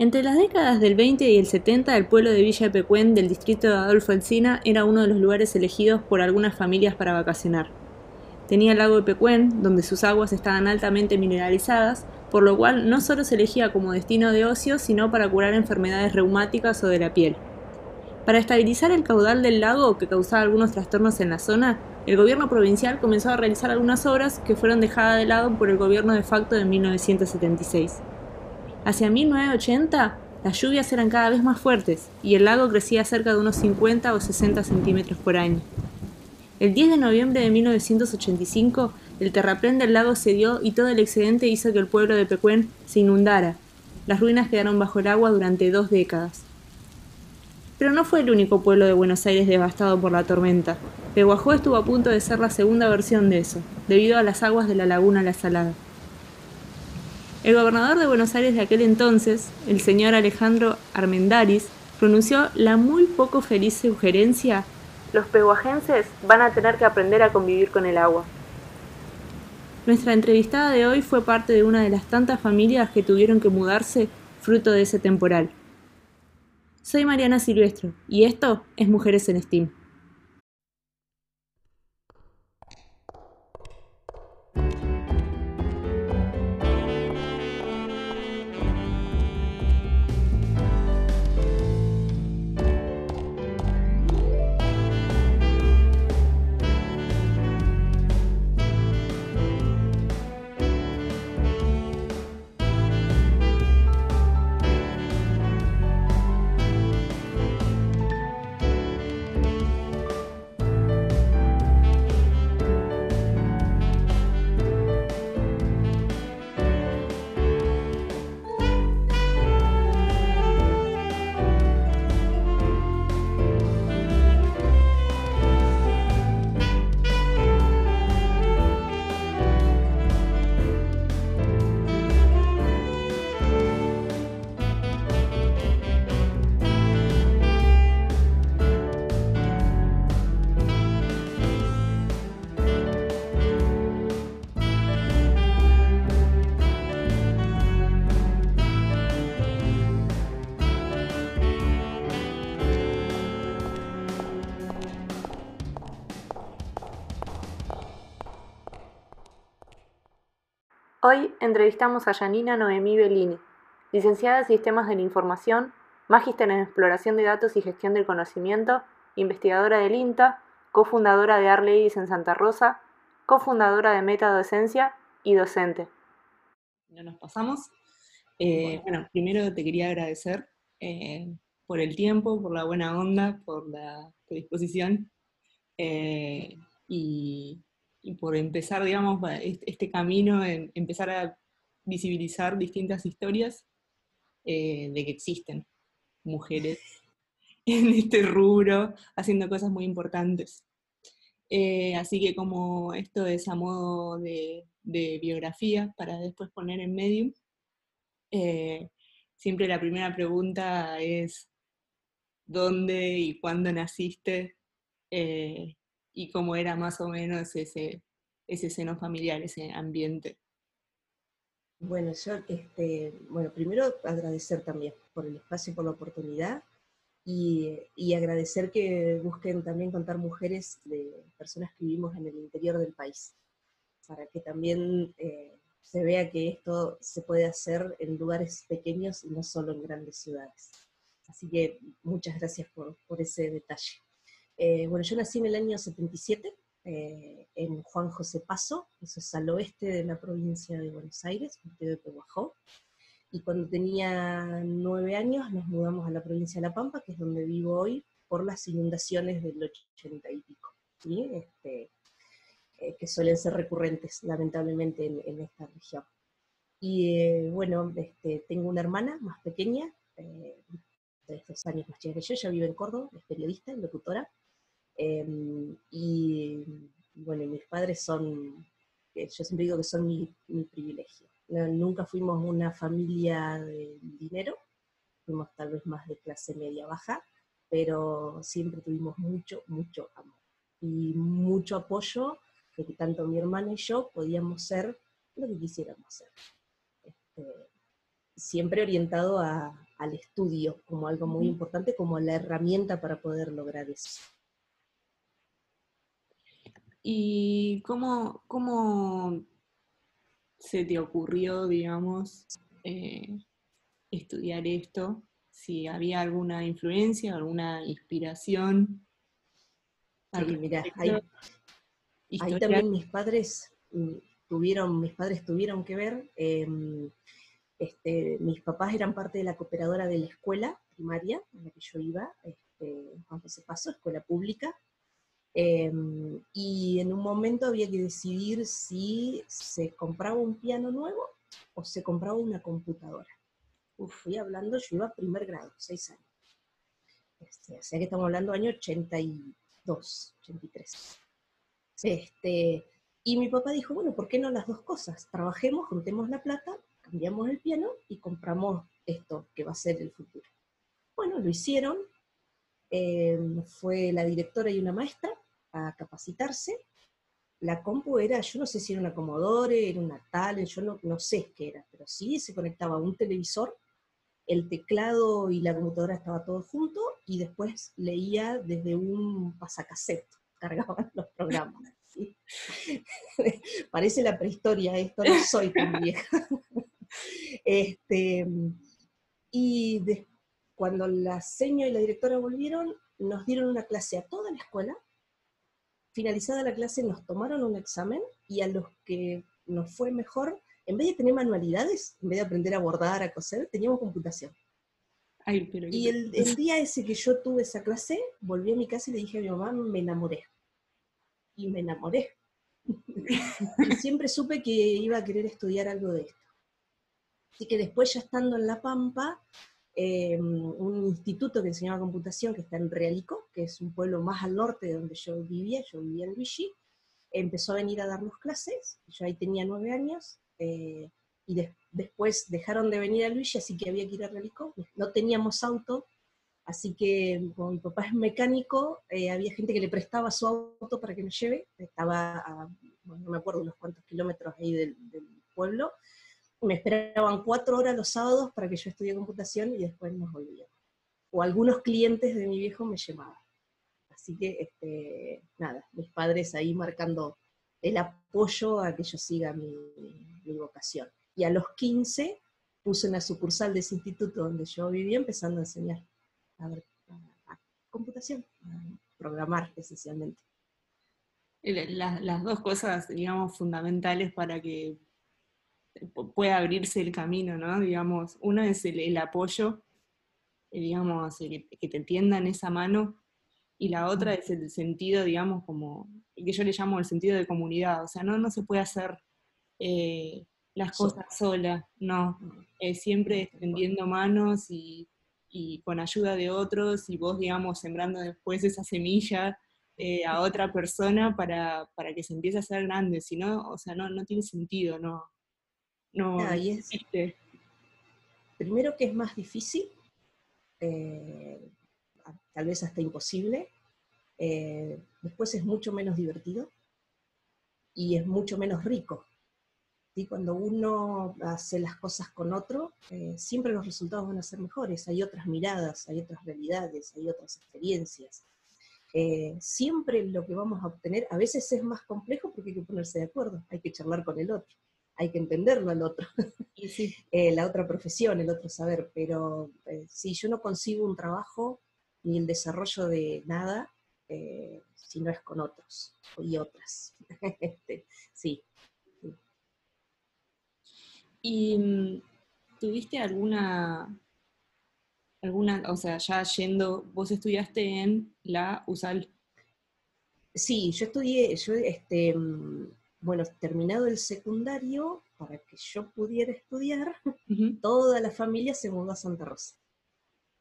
Entre las décadas del 20 y el 70, el pueblo de Villa Pecuén del distrito de Adolfo Encina era uno de los lugares elegidos por algunas familias para vacacionar. Tenía el lago de Pecuén, donde sus aguas estaban altamente mineralizadas, por lo cual no solo se elegía como destino de ocio, sino para curar enfermedades reumáticas o de la piel. Para estabilizar el caudal del lago, que causaba algunos trastornos en la zona, el gobierno provincial comenzó a realizar algunas obras que fueron dejadas de lado por el gobierno de facto de 1976. Hacia 1980, las lluvias eran cada vez más fuertes y el lago crecía cerca de unos 50 o 60 centímetros por año. El 10 de noviembre de 1985, el terraplén del lago cedió y todo el excedente hizo que el pueblo de Pecuén se inundara. Las ruinas quedaron bajo el agua durante dos décadas. Pero no fue el único pueblo de Buenos Aires devastado por la tormenta. Peguajó estuvo a punto de ser la segunda versión de eso, debido a las aguas de la laguna La Salada. El gobernador de Buenos Aires de aquel entonces, el señor Alejandro Armendaris, pronunció la muy poco feliz sugerencia los pehuajenses van a tener que aprender a convivir con el agua. Nuestra entrevistada de hoy fue parte de una de las tantas familias que tuvieron que mudarse fruto de ese temporal. Soy Mariana Silvestro y esto es Mujeres en Steam. Hoy entrevistamos a Janina Noemí Bellini, licenciada en Sistemas de la Información, magíster en Exploración de Datos y Gestión del Conocimiento, investigadora del INTA, cofundadora de Arleis en Santa Rosa, cofundadora de Metadocencia y docente. No nos pasamos. Eh, bueno, primero te quería agradecer eh, por el tiempo, por la buena onda, por la predisposición eh, y y por empezar, digamos, este camino, en empezar a visibilizar distintas historias eh, de que existen mujeres en este rubro haciendo cosas muy importantes. Eh, así que como esto es a modo de, biografía para después poner en Medium, eh, siempre la primera pregunta es ¿dónde y cuándo naciste? Y cómo era más o menos ese, ese seno familiar, ese ambiente. Bueno, yo, este, bueno, primero agradecer también por el espacio, por la oportunidad y, agradecer que busquen también contar mujeres de personas que vivimos en el interior del país, para que también eh, se vea que esto se puede hacer en lugares pequeños y no solo en grandes ciudades. Así que muchas gracias por, por ese detalle. Eh, bueno, yo nací en el año 77 eh, en Juan José Paso, eso es al oeste de la provincia de Buenos Aires, de Pehuajó. Y cuando tenía nueve años nos mudamos a la provincia de La Pampa, que es donde vivo hoy, por las inundaciones del 80 y pico, este, eh, que suelen ser recurrentes, lamentablemente, en, esta región. Y bueno, este, tengo una hermana más pequeña, de estos años más chica que yo, ella vive en Córdoba, es periodista, locutora, Em, y bueno, mis padres son, yo siempre digo que son mi, privilegio. nunca fuimos una familia de dinero, fuimos tal vez más de clase media baja, pero siempre tuvimos mucho, mucho amor y mucho apoyo de que tanto mi hermana y yo podíamos ser lo que quisiéramos ser. Este, siempre orientado a, al estudio como algo muy importante, como la herramienta para poder lograr eso. ¿Y cómo, cómo se te ocurrió, digamos, eh, estudiar esto? Si había alguna influencia, alguna inspiración. Sí, mira, ahí, también mis padres mm, tuvieron, mis padres tuvieron que ver. Em, este, mis papás eran parte de la cooperadora de la escuela primaria en la que yo iba, este, Juan José Paso, escuela pública, Em, y en un momento había que decidir si se compraba un piano nuevo o se compraba una computadora. fui hablando, yo iba a primer grado, seis años. Este, o sea que estamos hablando año 82, 83. Este, y mi papá dijo, bueno, ¿por qué no las dos cosas? Trabajemos, juntemos la plata, cambiamos el piano y compramos esto que va a ser el futuro. Bueno, lo hicieron, em, fue la directora y una maestra, a capacitarse, la compu era, yo no sé si era una Commodore, era una tal, yo no, no sé qué era, pero sí se conectaba a un televisor, el teclado y la computadora estaba todo junto, y después leía desde un pasacassette, cargaban los programas. Parece la prehistoria esto, no soy tan vieja. este, y cuando la seño y la directora volvieron, nos dieron una clase a toda la escuela, finalizada la clase nos tomaron un examen y a los que nos fue mejor, en vez de tener manualidades, en vez de aprender a bordar, a coser, teníamos computación. y el, día ese que yo tuve esa clase, volví a mi casa y le dije a mi mamá, me enamoré. Y me enamoré. y siempre supe que iba a querer estudiar algo de esto. Así que después ya estando en La Pampa, Em, un instituto que enseñaba computación que está en Realico, que es un pueblo más al norte de donde yo vivía, yo vivía en Luigi, empezó a venir a darnos clases, yo ahí tenía nueve años, eh, y después dejaron de venir a Luigi, así que había que ir a Realico, no teníamos auto, así que como mi papá es mecánico, eh, había gente que le prestaba su auto para que nos lleve, estaba a, no me acuerdo unos cuantos kilómetros ahí del pueblo, me esperaban cuatro horas los sábados para que yo estudie computación y después nos volvíamos. O algunos clientes de mi viejo me llevaban. Así que, este, nada, mis padres ahí marcando el apoyo a que yo siga mi, vocación. Y a los 15 puse una sucursal de ese instituto donde yo vivía empezando a enseñar a, computación, a programar esencialmente. las dos cosas, digamos, fundamentales para que puede abrirse el camino, ¿no? Digamos, uno es el, apoyo, eh, digamos, que te entiendan esa mano, y la otra es el sentido, digamos, como, que yo le llamo el sentido de comunidad, o sea, no, no se puede hacer eh, las cosas sola, no, siempre extendiendo manos y, con ayuda de otros, y vos, digamos, sembrando después esa semilla eh, a otra persona para, para, que se empiece a hacer grande, si no, o sea, no, no tiene sentido, no, no Primero que es más difícil, eh, tal vez hasta imposible. Eh, después es mucho menos divertido y es mucho menos rico. y Cuando uno hace las cosas con otro, eh, siempre los resultados van a ser mejores. Hay otras miradas, hay otras realidades, hay otras experiencias. siempre lo que vamos a obtener, a veces es más complejo porque hay que ponerse de acuerdo, hay que charlar con el otro hay que entenderlo al otro, eh, la otra profesión, el otro saber, pero eh, si yo no consigo un trabajo ni el desarrollo de nada, eh, si no es con otros y otras. Este, sí. ¿Y mm, tuviste alguna, alguna, o sea, ya yendo, vos estudiaste en la USAL? Sí, yo estudié, yo este, mm, bueno, terminado el secundario, para que yo pudiera estudiar, toda la familia se mudó a Santa Rosa.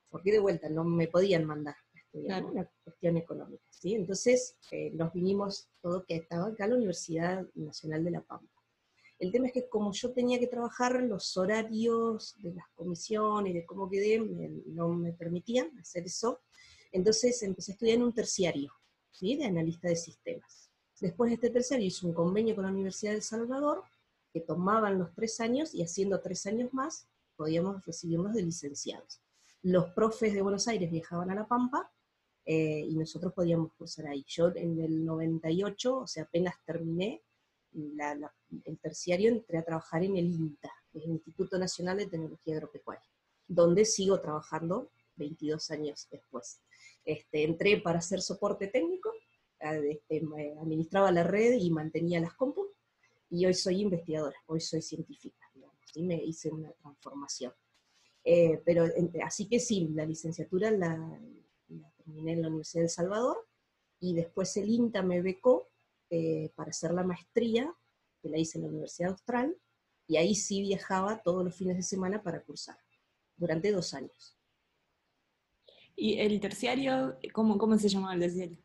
Porque de vuelta no me podían mandar a estudiar, una cuestión económica. ¿sí? Entonces eh, nos vinimos todo que estaba acá la Universidad Nacional de La Pampa. El tema es que como yo tenía que trabajar, los horarios de las comisiones, de cómo quedé, no me permitían hacer eso. Entonces empecé a estudiar en un terciario, ¿sí? de analista de sistemas. Después de este tercer hizo un convenio con la Universidad de El Salvador, que tomaban los tres años y haciendo tres años más podíamos recibirnos de licenciados. los profes de Buenos Aires viajaban a La Pampa eh, y nosotros podíamos cursar ahí. Yo en el 98, o sea, apenas terminé el terciario, entré a trabajar en el INTA, el Instituto Nacional de Tecnología Agropecuaria, donde sigo trabajando 22 años después. Este, entré para hacer soporte técnico, este, administraba la red y mantenía las compus, y hoy soy investigadora, hoy soy científica, digamos, y me hice una transformación. Eh, pero así que sí, la licenciatura la, terminé en la Universidad de Salvador, y después el INTA me becó eh, para hacer la maestría, que la hice en la Universidad Austral, y ahí sí viajaba todos los fines de semana para cursar, durante dos años. ¿Y el terciario, cómo, cómo se llamaba el terciario?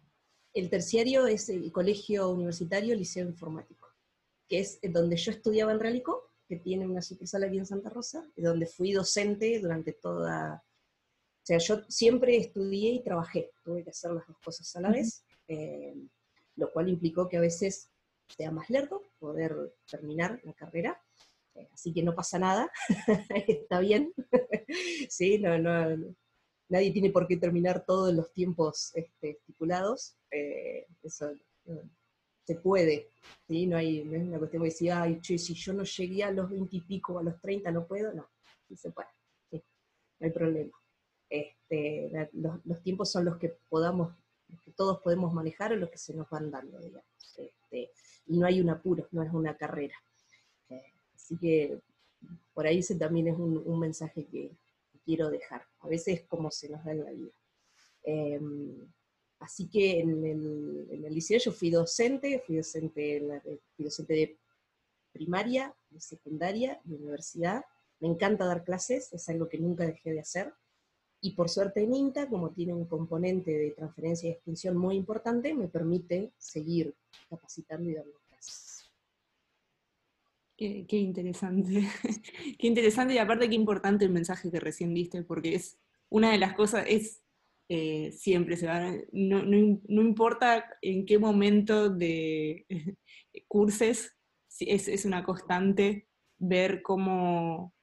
El terciario es el Colegio Universitario Liceo Informático, que es donde yo estudiaba en Realico, que tiene una sucursal aquí en Santa Rosa, y donde fui docente durante toda... O sea, yo siempre estudié y trabajé, tuve que hacer las dos cosas a la vez, eh, lo cual implicó que a veces sea más lerdo poder terminar la carrera, eh, así que no pasa nada, está bien, sí, no, no, nadie tiene por qué terminar todos los tiempos este, estipulados, eh, eso se puede, ¿sí? no, hay, no es una cuestión de decir, ay, che, si yo no llegué a los 20 y pico, a los 30 no puedo, no, sí se puede, no hay problema. Este, los, tiempos son los que podamos, los que todos podemos manejar o los que se nos van dando, digamos. Este, y no hay un apuro, no es una carrera. Eh, así que por ahí ese también es un mensaje que, quiero dejar. A veces como se nos da en la vida. Em, así que en el, liceo yo fui docente, fui docente, docente de primaria, de secundaria, de universidad. Me encanta dar clases, es algo que nunca dejé de hacer. Y por suerte en INTA, como tiene un componente de transferencia y extensión muy importante, me permite seguir capacitando y dando Qué, interesante. qué interesante y aparte qué importante el mensaje que recién diste, porque es una de las cosas, es eh, siempre se va, no, no, importa en qué momento de curses, es, es una constante ver cómo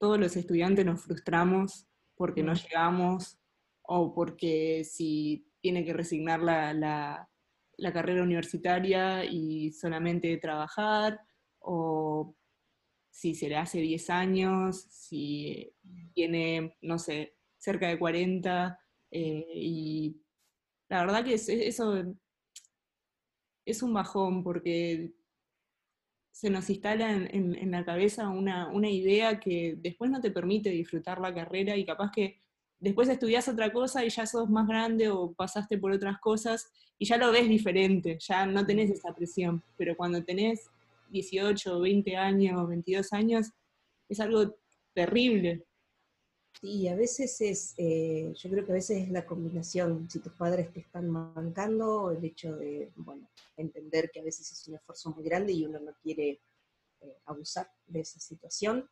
todos los estudiantes nos frustramos porque no llegamos o porque si tiene que resignar la, la, la carrera universitaria y solamente trabajar o si se le hace 10 años, si tiene, no sé, cerca de 40, eh, y la verdad que eso es un bajón porque se nos instala en, la cabeza una, una, idea que después no te permite disfrutar la carrera y capaz que después estudias otra cosa y ya sos más grande o pasaste por otras cosas y ya lo ves diferente, ya no tenés esa presión, pero cuando tenés 18, 20 años, 22 años, es algo terrible. Sí, a veces es, eh, yo creo que a veces es la combinación, si tus padres te están mancando, el hecho de, bueno, entender que a veces es un esfuerzo muy grande y uno no quiere eh, abusar de esa situación.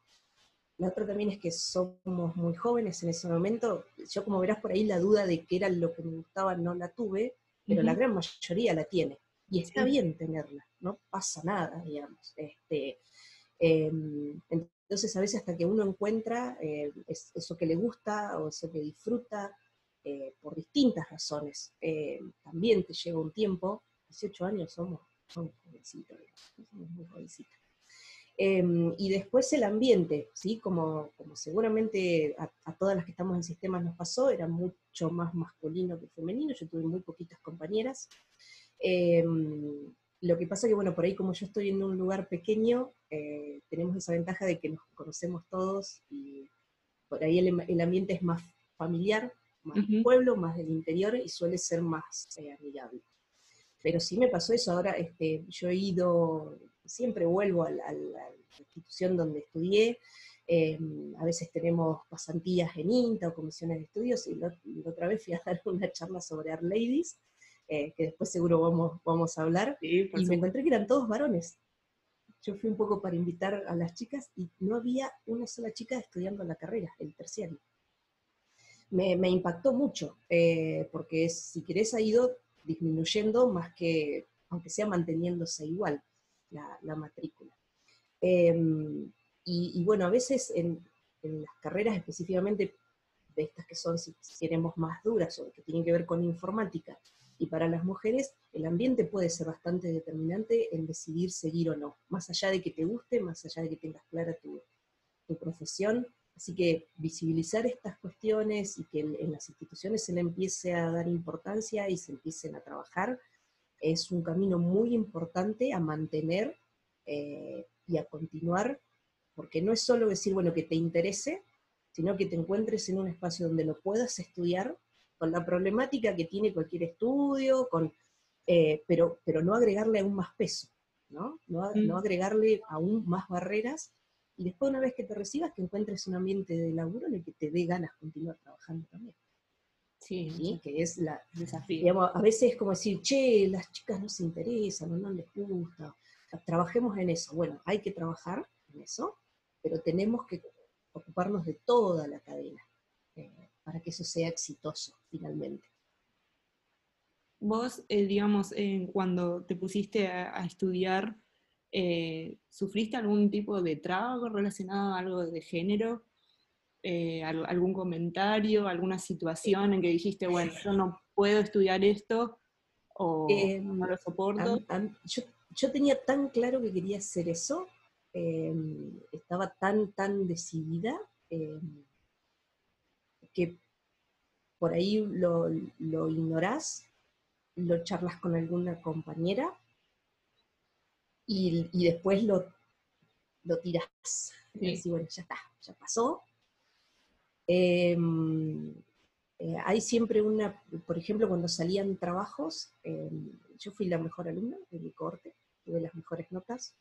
La otra también es que somos muy jóvenes en ese momento. Yo como verás por ahí la duda de qué era lo que me gustaba no la tuve, pero la gran mayoría la tiene. Y está bien tenerla, no pasa nada, digamos. Este, em, entonces, a veces hasta que uno encuentra eh, eso que le gusta o eso que disfruta, eh, por distintas razones, eh, también te lleva un tiempo, 18 años somos, somos jovencitos, somos muy jovencitos. Em, y después el ambiente, ¿sí? como, como seguramente a, a, todas las que estamos en sistemas nos pasó, era mucho más masculino que femenino, yo tuve muy poquitas compañeras, Em, lo que pasa que, bueno, por ahí como yo estoy en un lugar pequeño, eh, tenemos esa ventaja de que nos conocemos todos y por ahí el, ambiente es más familiar, más del pueblo, más del interior y suele ser más eh, amigable. Pero sí me pasó eso, ahora este, yo he ido, siempre vuelvo a la, institución donde estudié, em, a veces tenemos pasantías en INTA o comisiones de estudios, y la, otra vez fui a dar una charla sobre Art Ladies, eh, que después seguro vamos, vamos a hablar, y me encontré que eran todos varones. Yo fui un poco para invitar a las chicas y no había una sola chica estudiando la carrera, el terciario. Me, me impactó mucho, eh, porque si querés ha ido disminuyendo más que, aunque sea manteniéndose igual, la, la matrícula. Em, y, y, bueno, a veces en, en las carreras específicamente de estas que son, si queremos, más duras o que tienen que ver con informática, y para las mujeres el ambiente puede ser bastante determinante en decidir seguir o no, más allá de que te guste, más allá de que tengas clara tu, profesión. Así que visibilizar estas cuestiones y que en, las instituciones se le empiece a dar importancia y se empiecen a trabajar es un camino muy importante a mantener eh, y a continuar, porque no es solo decir, bueno, que te interese, sino que te encuentres en un espacio donde lo puedas estudiar con la problemática que tiene cualquier estudio, con, eh, pero, pero no agregarle aún más peso, ¿no? No, mm. agregarle aún más barreras, y después una vez que te recibas, que encuentres un ambiente de laburo en el que te dé ganas continuar trabajando también. Sí, que es la desafío. a veces es como decir, che, las chicas no se interesan, o no les gusta, trabajemos en eso. Bueno, hay que trabajar en eso, pero tenemos que ocuparnos de toda la cadena para que eso sea exitoso finalmente. Vos, eh, digamos, cuando te pusiste a, estudiar, eh, ¿sufriste algún tipo de trago relacionado a algo de género? ¿Algún comentario, alguna situación en que dijiste, bueno, yo no puedo estudiar esto o no lo soporto? yo tenía tan claro que quería hacer eso, em, estaba tan, tan decidida, em, que por ahí lo, lo, ignorás, lo charlas con alguna compañera y, después lo, lo tirás. Y bueno, ya está, ya pasó. Em, eh, hay siempre una, por ejemplo, cuando salían trabajos, yo fui la mejor alumna de mi corte, tuve las mejores notas.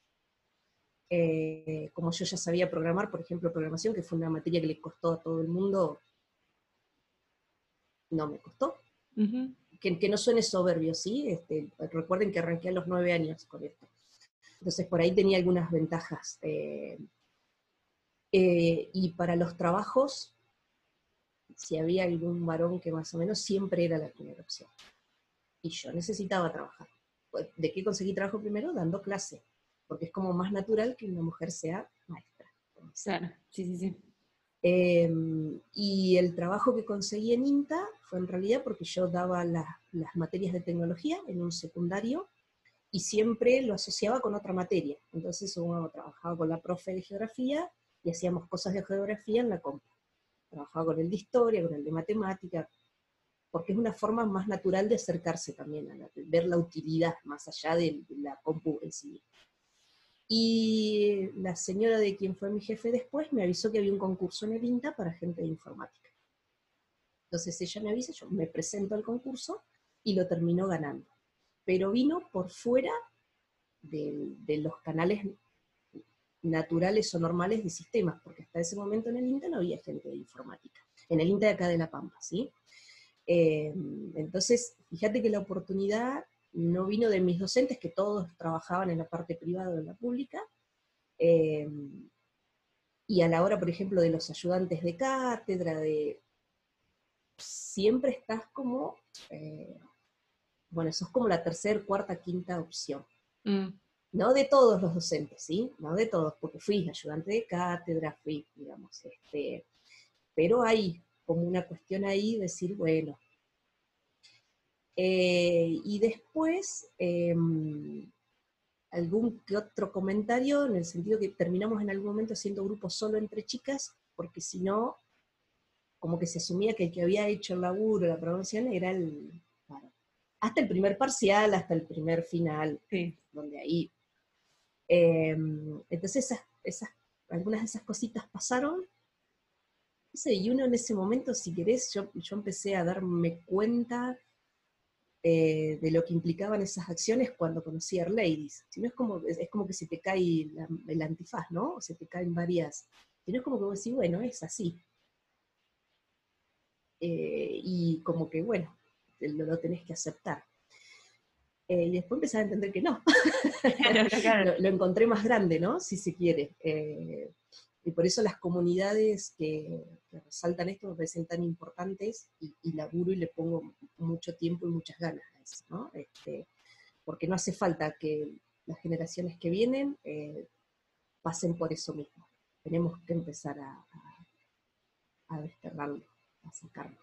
Eh, como yo ya sabía programar, por ejemplo, programación, que fue una materia que le costó a todo el mundo, no me costó. que, que, no suene soberbio, ¿sí? Este, recuerden que arranqué a los nueve años con esto. Entonces, por ahí tenía algunas ventajas. Eh, eh, y para los trabajos, si había algún varón que más o menos, siempre era la primera opción. Y yo necesitaba trabajar. Pues, ¿de qué conseguí trabajo primero? Dando clase, porque es como más natural que una mujer sea maestra. Claro, sí, sí, sí. Em, y el trabajo que conseguí en INTA fue en realidad porque yo daba las materias de tecnología en un secundario y siempre lo asociaba con otra materia. Entonces uno trabajaba con la profe de geografía y hacíamos cosas de geografía en la compu. Trabajaba con el de historia, con el de matemática, porque es una forma más natural de acercarse también, a ver la utilidad más allá de, la compu en sí. Y la señora de quien fue mi jefe después me avisó que había un concurso en el INTA para gente de informática. Entonces ella me avisa, yo me presento al concurso y lo terminó ganando. Pero vino por fuera de, de los canales naturales o normales de sistemas, porque hasta ese momento en el INTA no había gente de informática. En el INTA de acá de La Pampa, ¿sí? Eh, entonces, fíjate que la oportunidad no vino de mis docentes, que todos trabajaban en la parte privada o en la pública, eh, y a la hora, por ejemplo, de los ayudantes de cátedra, de siempre estás como, eh, bueno, sos como la tercera, cuarta, quinta opción. Mm. No de todos los docentes, ¿sí? No de todos, porque fui ayudante de cátedra, fui, digamos, este, pero hay como una cuestión ahí, decir, bueno. Eh, y después, em, algún que otro comentario, en el sentido que terminamos en algún momento haciendo grupos solo entre chicas, porque si no, como que se asumía que el que había hecho el laburo, la promoción, era el, hasta el primer parcial, hasta el primer final, donde ahí. Em, entonces, esas, algunas de esas cositas pasaron, y uno en ese momento, si querés, yo, yo empecé a darme cuenta eh, de lo que implicaban esas acciones cuando conocí a Ladies. Si no es como, es, como que se te cae el antifaz, ¿no? O se te caen varias. Si no es como que vos decís, bueno, es así. Eh, y como que, bueno, lo, lo tenés que aceptar. Eh, y después empecé a entender que no. lo, encontré más grande, ¿no? Si se quiere. Y por eso las comunidades que, resaltan esto me parecen tan importantes y, laburo y le pongo mucho tiempo y muchas ganas a eso, ¿no? Este, porque no hace falta que las generaciones que vienen eh, pasen por eso mismo. Tenemos que empezar a, a, desterrarlo, sacarlo.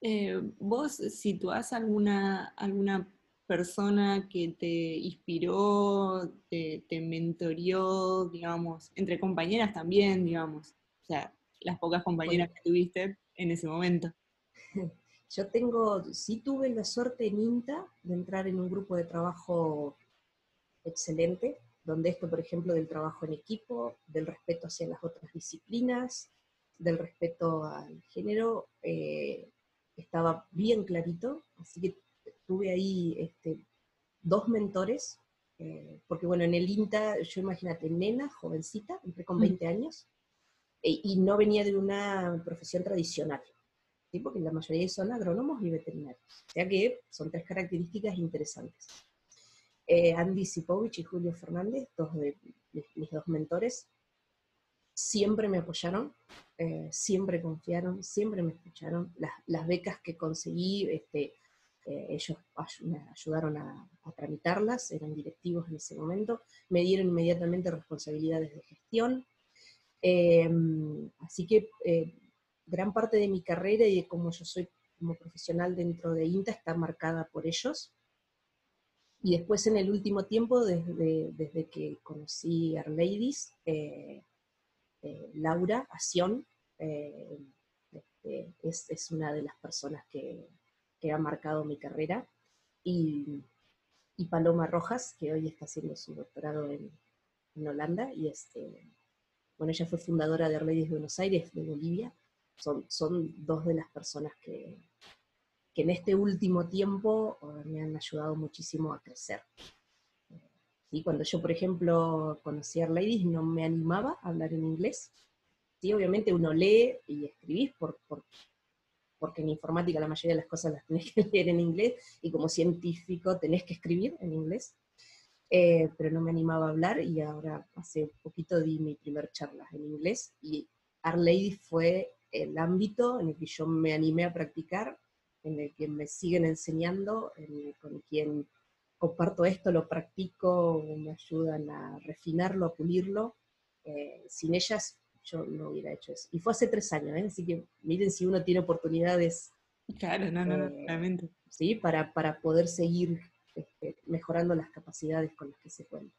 Eh, ¿Vos situás alguna, alguna persona que te inspiró, te, te mentorió, digamos, entre compañeras también, digamos? O sea, las pocas compañeras que tuviste en ese momento. Yo tengo, sí tuve la suerte en INTA de entrar en un grupo de trabajo excelente, donde esto, por ejemplo, del trabajo en equipo, del respeto hacia las otras disciplinas, del respeto al género, eh, estaba bien clarito, así que tuve ahí este, dos mentores, eh, porque bueno, en el INTA, yo imagínate, nena, jovencita, entré con 20 mm. años, e, y no venía de una profesión tradicional, ¿sí? porque la mayoría son agrónomos y veterinarios, o sea que son tres características interesantes. Eh, Andy Sipovich y Julio Fernández, dos de mis dos mentores, siempre me apoyaron, eh, siempre confiaron, siempre me escucharon. Las, becas que conseguí, este, eh, ellos me ayudaron a, tramitarlas, eran directivos en ese momento, me dieron inmediatamente responsabilidades de gestión. Em, así que gran parte de mi carrera y de cómo yo soy como profesional dentro de INTA está marcada por ellos. Y después en el último tiempo, desde, desde que conocí a Ladies, eh, eh, Laura Ación eh, este, es, una de las personas que, que ha marcado mi carrera. Y, y, Paloma Rojas, que hoy está haciendo su doctorado en, en Holanda. Y este, bueno, ella fue fundadora de Ladies Buenos Aires, de Bolivia. Son, son dos de las personas que, que en este último tiempo eh, me han ayudado muchísimo a crecer. ¿Sí? Cuando yo, por ejemplo, conocí a Ladies, no me animaba a hablar en inglés. ¿Sí? Obviamente uno lee y escribís por, porque en informática la mayoría de las cosas las tenés que leer en inglés y como científico tenés que escribir en inglés. Eh, pero no me animaba a hablar y ahora hace poquito di mi primer charla en inglés y Our Ladies fue el ámbito en el que yo me animé a practicar en el que me siguen enseñando, con quien comparto esto, lo practico, me ayudan a refinarlo, a pulirlo. Eh, sin ellas yo no hubiera hecho eso. Y fue hace tres años, ¿eh? así que miren si uno tiene oportunidades. Claro, no, no, eh, realmente. Sí, para, para poder seguir este, mejorando las capacidades con las que se cuenta.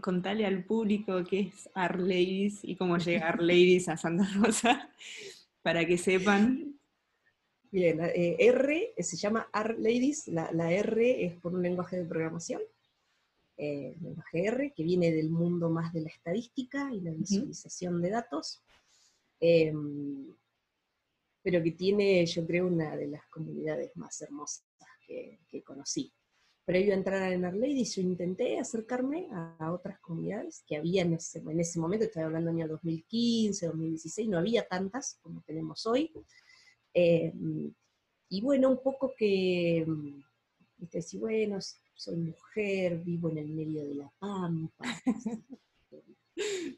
contale al público qué es Art Ladies y cómo llega Art Ladies a Santa Rosa para que sepan. Bien, eh, R eh, se llama R Ladies, la, R es por un lenguaje de programación, eh, lenguaje R, que viene del mundo más de la estadística y la visualización de datos, em, pero que tiene, yo creo, una de las comunidades más hermosas que, que conocí previo a entrar en Arladies, yo intenté acercarme a, otras comunidades que había en ese, en ese momento, estoy hablando del año 2015, 2016, no había tantas como tenemos hoy. Eh, y bueno, un poco que, viste, si bueno, soy mujer, vivo en el medio de la pampa,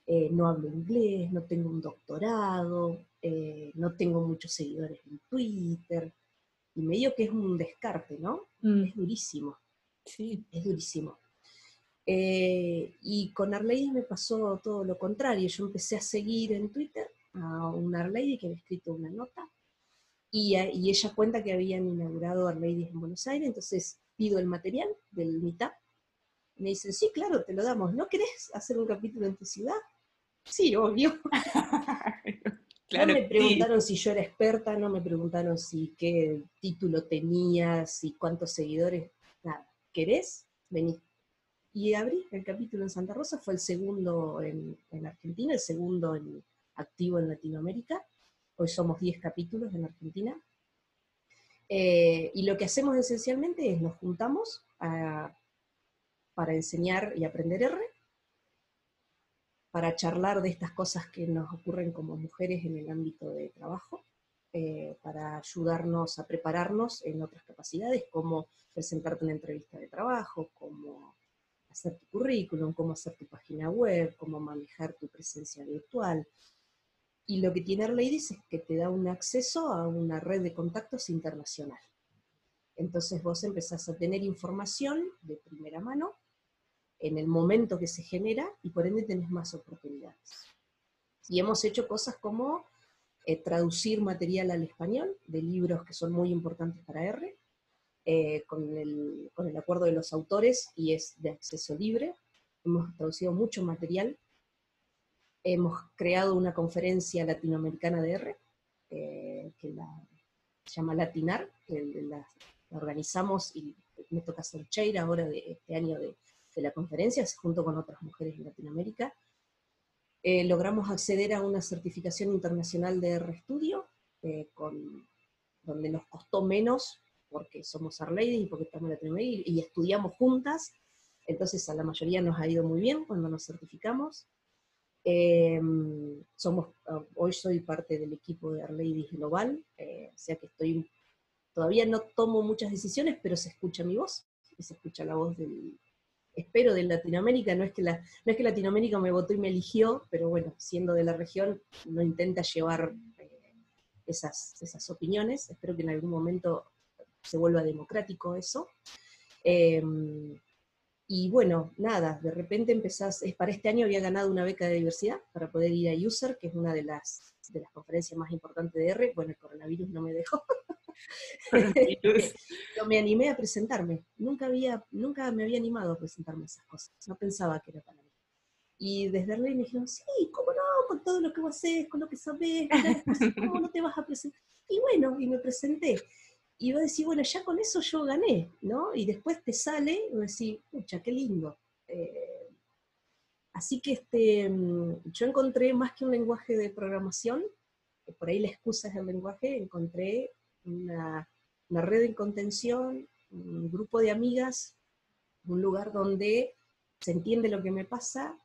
eh, no hablo inglés, no tengo un doctorado, eh, no tengo muchos seguidores en Twitter, y medio que es un descarte, ¿no? Mm. Es durísimo. Sí. Es durísimo. Eh, y con Arlady me pasó todo lo contrario. Yo empecé a seguir en Twitter a una Arlady que había escrito una nota y, ella cuenta que habían inaugurado Arladies en Buenos Aires, entonces pido el material del Meetup. Me dicen, sí, claro, te lo damos. ¿No querés hacer un capítulo en tu ciudad? Sí, obvio. no me preguntaron si yo era experta, no me preguntaron si qué título tenía, si cuántos seguidores, nada. ¿querés? Vení. Y abrí el capítulo en Santa Rosa, fue el segundo en, Argentina, el segundo en, activo en Latinoamérica. Hoy somos 10 capítulos en Argentina. Eh, y lo que hacemos esencialmente es nos juntamos para enseñar y aprender R, para charlar de estas cosas que nos ocurren como mujeres en el ámbito de trabajo, eh, para ayudarnos a prepararnos en otras capacidades, como presentarte una entrevista de trabajo, cómo hacer tu currículum, cómo hacer tu página web, cómo manejar tu presencia virtual. Y lo que tiene Ladies es que te da un acceso a una red de contactos internacional. Entonces vos empezás a tener información de primera mano en el momento que se genera y por ende tenés más oportunidades. Y hemos hecho cosas como eh, traducir material al español de libros que son muy importantes para R, eh, con, el, con, el, acuerdo de los autores y es de acceso libre. Hemos traducido mucho material. Hemos creado una conferencia latinoamericana de R, eh, que la, se llama Latinar, que la, organizamos y me toca ser chair ahora de este año de, de la conferencia, junto con otras mujeres en Latinoamérica. Eh, logramos acceder a una certificación internacional de RStudio, eh, con, donde nos costó menos, porque somos Ladies y porque estamos en la y, y estudiamos juntas, entonces a la mayoría nos ha ido muy bien cuando nos certificamos. Eh, hoy soy parte del equipo de Ladies Global, o sea que estoy, todavía no tomo muchas decisiones, pero se escucha mi voz, se escucha la voz del, espero de Latinoamérica, no es, que no es que Latinoamérica me votó y me eligió, pero bueno, siendo de la región, no intenta llevar eh, esas, esas opiniones, espero que en algún momento se vuelva democrático eso. Em, y bueno, nada, de repente empezás, es, para este año había ganado una beca de diversidad para poder ir a User, que es una de las, de las conferencias más importantes de R, bueno, el coronavirus no me dejó. Yo me animé a presentarme. Nunca, había, nunca me había animado a presentarme esas cosas. No pensaba que era para mí. Y desde Arley me dijeron, sí, ¿cómo no? Con todo lo que vos haces, con lo que sabés, ¿cómo no te vas a presentar? Y bueno, y me presenté. Y vos decís, bueno, ya con eso yo gané, ¿no? Y después te sale y vos decís, pucha, qué lindo. Eh, así que este, mm, yo encontré más que un lenguaje de programación, por ahí la excusa es el lenguaje, encontré una, red de contención, un grupo de amigas, un lugar donde se entiende lo que me pasa,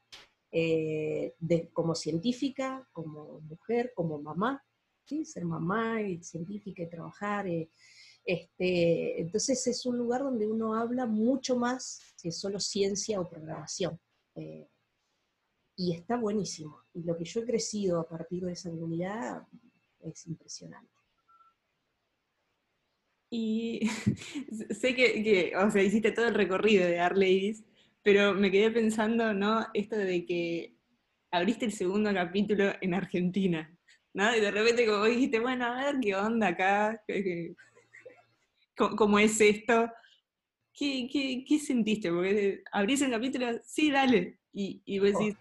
eh, como científica, como mujer, como mamá, ¿sí? ser mamá y científica y trabajar. Eh, este, entonces es un lugar donde uno habla mucho más que solo ciencia o programación. Eh, y está buenísimo. Y lo que yo he crecido a partir de esa comunidad es impresionante. Y sé que, o sea, hiciste todo el recorrido de Arleis, pero me quedé pensando, ¿no? Esto de que abriste el segundo capítulo en Argentina, ¿no? Y de repente como dijiste, bueno, a ver qué onda acá, ¿cómo, es esto? ¿Qué, qué, qué sentiste? Porque abrís el capítulo, sí, dale, y, y vos decís,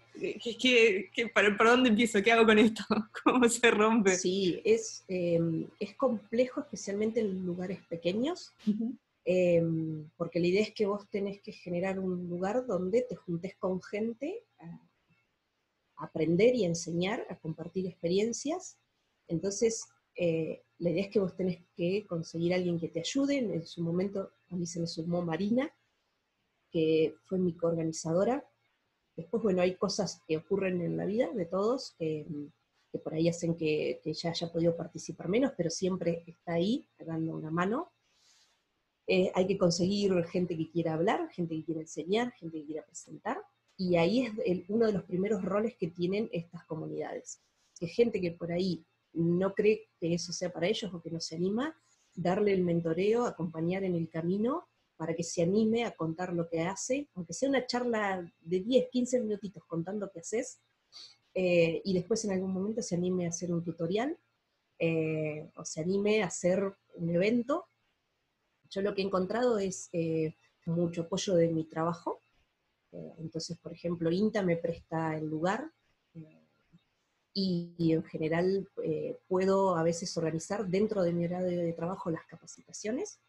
¿qué, qué, para, dónde empiezo? ¿Qué hago con esto? ¿Cómo se rompe? Sí, es, em, es complejo, especialmente en lugares pequeños, em, porque la idea es que vos tenés que generar un lugar donde te juntes con gente a, aprender y enseñar, a compartir experiencias. Entonces, eh, la idea es que vos tenés que conseguir a alguien que te ayude. En su momento a mí se me sumó Marina, que fue mi coorganizadora, Después, bueno, hay cosas que ocurren en la vida de todos que, por ahí hacen que, que, ya haya podido participar menos, pero siempre está ahí, dando una mano. Eh, hay que conseguir gente que quiera hablar, gente que quiera enseñar, gente que quiera presentar, y ahí es uno de los primeros roles que tienen estas comunidades. Que gente que por ahí no cree que eso sea para ellos o que no se anima, darle el mentoreo, acompañar en el camino para que se anime a contar lo que hace, aunque sea una charla de 10, 15 minutitos contando qué haces, eh, y después en algún momento se anime a hacer un tutorial, eh, o se anime a hacer un evento. Yo lo que he encontrado es eh, mucho apoyo de mi trabajo, entonces, por ejemplo, INTA me presta el lugar, y, y, en general puedo a veces organizar dentro de mi horario de trabajo las capacitaciones,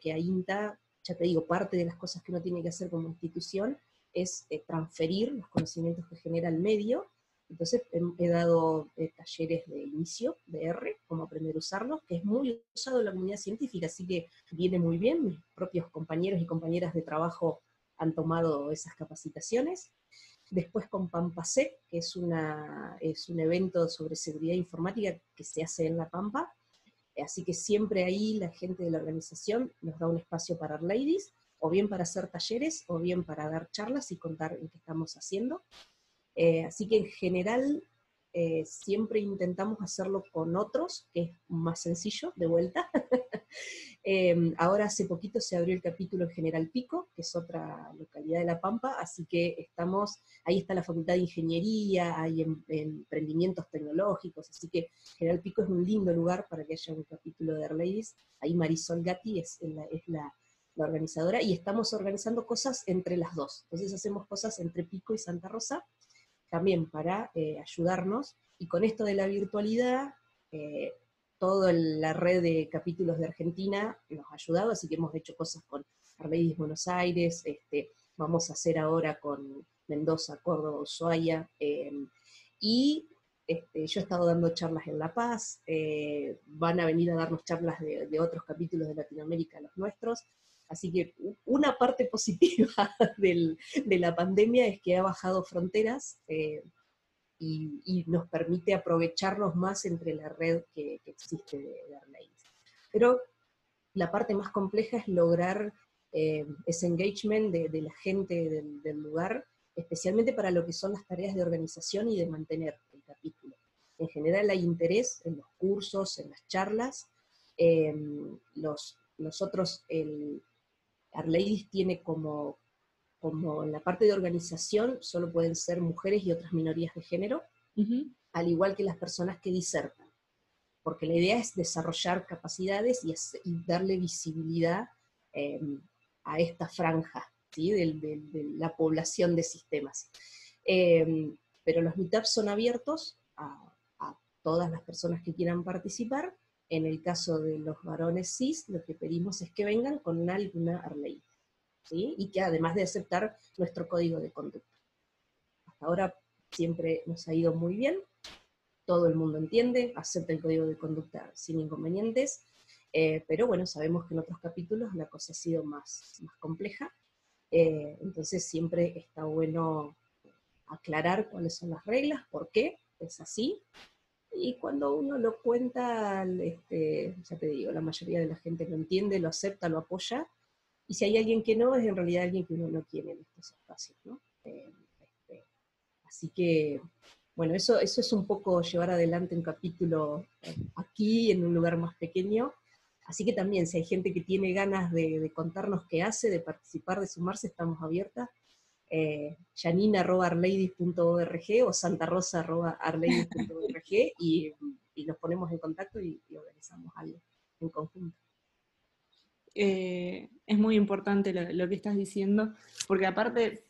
que a INTA, ya te digo, parte de las cosas que uno tiene que hacer como institución es eh, transferir los conocimientos que genera el medio. Entonces he, dado eh, talleres de inicio de R, cómo aprender a usarlos, que es muy usado en la comunidad científica, así que viene muy bien. Mis propios compañeros y compañeras de trabajo han tomado esas capacitaciones. Después con Pampasec, que es, una, es un evento sobre seguridad informática que se hace en La Pampa, Así que siempre ahí la gente de la organización nos da un espacio para ladies, o bien para hacer talleres, o bien para dar charlas y contar en qué estamos haciendo. Eh, así que en general eh, siempre intentamos hacerlo con otros, que es más sencillo, de vuelta. Em, ahora hace poquito se abrió el capítulo en General Pico, que es otra localidad de La Pampa, así que estamos, ahí está la Facultad de Ingeniería, hay em, emprendimientos tecnológicos, así que General Pico es un lindo lugar para que haya un capítulo de Ladies. Ahí Marisol Gatti es, es la, la organizadora, y estamos organizando cosas entre las dos. Entonces hacemos cosas entre Pico y Santa Rosa, también para eh, ayudarnos, y con esto de la virtualidad, eh, toda la red de capítulos de Argentina nos ha ayudado, así que hemos hecho cosas con Arleidis Buenos Aires, este, vamos a hacer ahora con Mendoza, Córdoba, Ushuaia, em, y este, yo he estado dando charlas en La Paz, eh, van a venir a darnos charlas de, otros capítulos de Latinoamérica, los nuestros, así que una parte positiva de la pandemia es que ha bajado fronteras, eh, y, nos permite aprovecharnos más entre la red que, existe de, de Pero la parte más compleja es lograr eh, ese engagement de, la gente del, lugar, especialmente para lo que son las tareas de organización y de mantener el capítulo. En general hay interés en los cursos, en las charlas. Eh, los, nosotros, el Arleidis tiene como, como en la parte de organización solo pueden ser mujeres y otras minorías de género, al igual que las personas que disertan, porque la idea es desarrollar capacidades y, darle visibilidad em, a esta franja de, la población de sistemas. Em, pero los meetups son abiertos a, todas las personas que quieran participar. En el caso de los varones cis, lo que pedimos es que vengan con alguna Arley y que además de aceptar nuestro código de conducta. Hasta ahora siempre nos ha ido muy bien, todo el mundo entiende, acepta el código de conducta sin inconvenientes, eh, pero bueno, sabemos que en otros capítulos la cosa ha sido más, más compleja, eh, entonces siempre está bueno aclarar cuáles son las reglas, por qué es así, y cuando uno lo cuenta, este, ya te digo, la mayoría de la gente lo entiende, lo acepta, lo apoya, y si hay alguien que no, es en realidad alguien que uno no quiere en estos espacios, ¿no? Eh, este, así que, bueno, eso, eso es un poco llevar adelante un capítulo eh, aquí, en un lugar más pequeño. Así que también, si hay gente que tiene ganas de, contarnos qué hace, de participar, de sumarse, estamos abiertas. Eh, janina.arladies.org o santarosa.arladies.org y, y nos ponemos en contacto y organizamos algo en conjunto. Eh, es muy importante lo, que estás diciendo, porque aparte,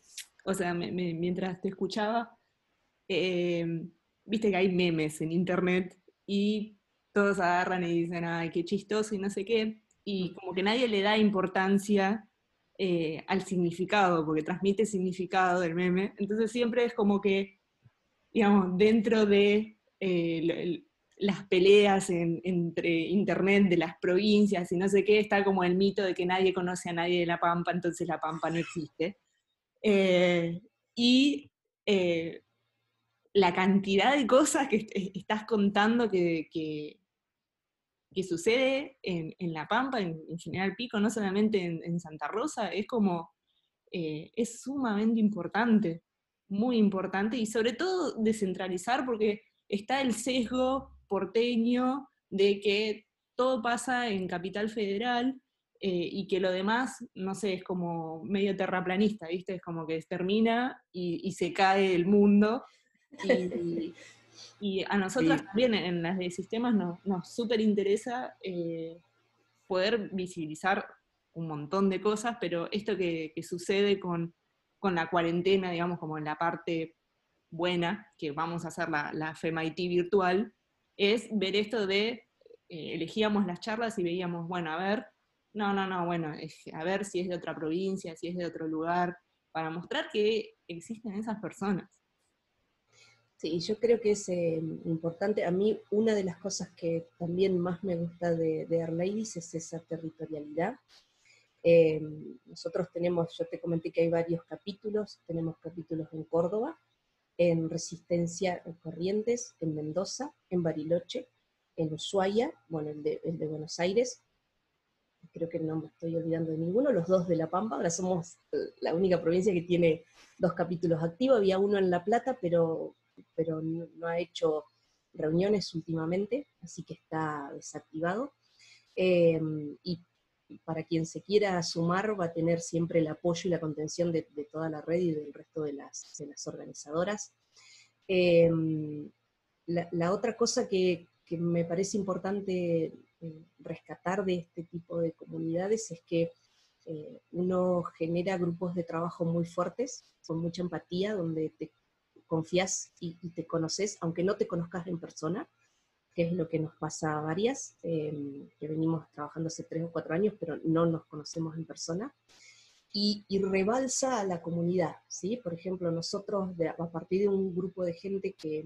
o sea, mientras te escuchaba, eh, viste que hay memes en internet y todos agarran y dicen, ay, qué chistoso y no sé qué, y como que nadie le da importancia eh, al significado, porque transmite significado del meme, entonces siempre es como que, digamos, dentro de las peleas entre internet de las provincias y no sé qué, está como el mito de que nadie conoce a nadie de La Pampa, entonces La Pampa no existe. Eh, y eh, la cantidad de cosas que estás contando que, sucede en, La Pampa, en, General Pico, no solamente en, Santa Rosa, es como, eh, es sumamente importante, muy importante, y sobre todo descentralizar porque está el sesgo porteño de que todo pasa en Capital Federal eh, y que lo demás, no sé, es como medio terraplanista, ¿viste? Es como que termina y, se cae el mundo. a nosotros también en las de sistemas nos, nos súper interesa eh, poder visibilizar un montón de cosas, pero esto que, sucede con, con, la cuarentena, digamos, como en la parte buena, que vamos a hacer la, la FEMIT virtual, es ver esto de, eh, elegíamos las charlas y veíamos, bueno, a ver, no, no, no, bueno, a ver si es de otra provincia, si es de otro lugar, para mostrar que existen esas personas. Sí, yo creo que es eh, importante. A mí una de las cosas que también más me gusta de, de es esa territorialidad. Eh, nosotros tenemos, yo te comenté que hay varios capítulos, tenemos capítulos en Córdoba, en Resistencia en Corrientes, en Mendoza, en Bariloche, en Ushuaia, bueno, el de, el de Buenos Aires, creo que no me estoy olvidando de ninguno, los dos de La Pampa, ahora somos la única provincia que tiene dos capítulos activos, había uno en La Plata, pero, pero no, ha hecho reuniones últimamente, así que está desactivado. Em, y para quien se quiera sumar va a tener siempre el apoyo y la contención de, toda la red y del resto de las, organizadoras. Em, la, otra cosa que, me parece importante eh, rescatar de este tipo de comunidades es que eh, uno genera grupos de trabajo muy fuertes, con mucha empatía, donde te confías y, te conoces, aunque no te conozcas en persona, que es lo que nos pasa a varias, em, que venimos trabajando hace tres o cuatro años, pero no nos conocemos en persona, y, rebalsa a la comunidad, ¿sí? Por ejemplo, nosotros, a partir de un grupo de gente que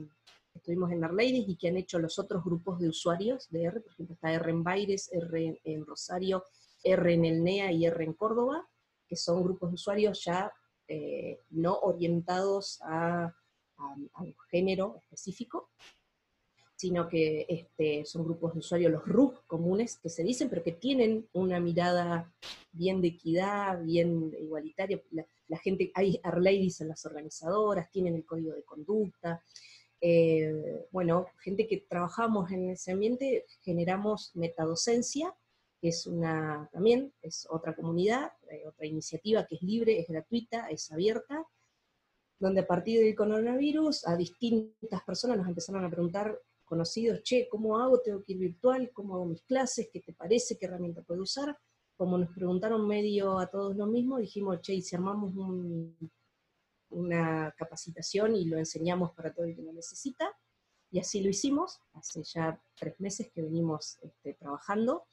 estuvimos en Arladies y que han hecho los otros grupos de usuarios de R, por ejemplo, está R en Baires, R en Rosario, R en el NEA y R en Córdoba, que son grupos de usuarios ya eh, no orientados a, un género específico, sino que este, son grupos de usuarios, los RUG comunes, que se dicen, pero que tienen una mirada bien de equidad, bien igualitaria. La, gente, hay Arladies en las organizadoras, tienen el código de conducta. Eh, bueno, gente que trabajamos en ese ambiente, generamos metadocencia, es una, también es otra comunidad, eh, otra iniciativa que es libre, es gratuita, es abierta, donde a partir del coronavirus a distintas personas nos empezaron a preguntar, conocidos, che, ¿cómo hago? ¿Tengo que ir virtual? ¿Cómo hago mis clases? ¿Qué te parece? ¿Qué herramienta puedo usar? Como nos preguntaron medio a todos lo mismo, dijimos, che, y si armamos una capacitación y lo enseñamos para todo el que lo necesita, y así lo hicimos, hace ya tres meses que venimos este, trabajando,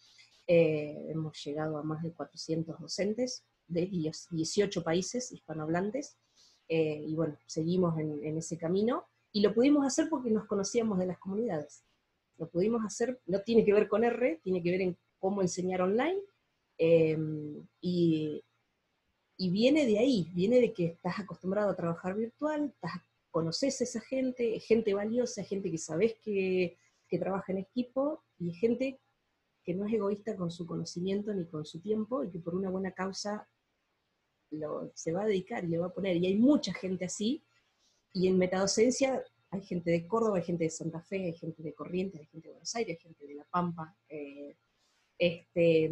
eh, hemos llegado a más de 400 docentes de 18 países hispanohablantes, eh, y bueno, seguimos en, ese camino, y lo pudimos hacer porque nos conocíamos de las comunidades. Lo pudimos hacer, no tiene que ver con R, tiene que ver en cómo enseñar online, eh, y, y viene de ahí, viene de que estás acostumbrado a trabajar virtual, conoces a esa gente, gente valiosa, gente que sabes que, que trabaja en equipo, y gente que no es egoísta con su conocimiento ni con su tiempo y que por una buena causa lo, se va a dedicar y le va a poner. Y hay mucha gente así, y en metadocencia hay gente de Córdoba, hay gente de Santa Fe, hay gente de Corrientes, hay gente de Buenos Aires, hay gente de La Pampa. Eh, este,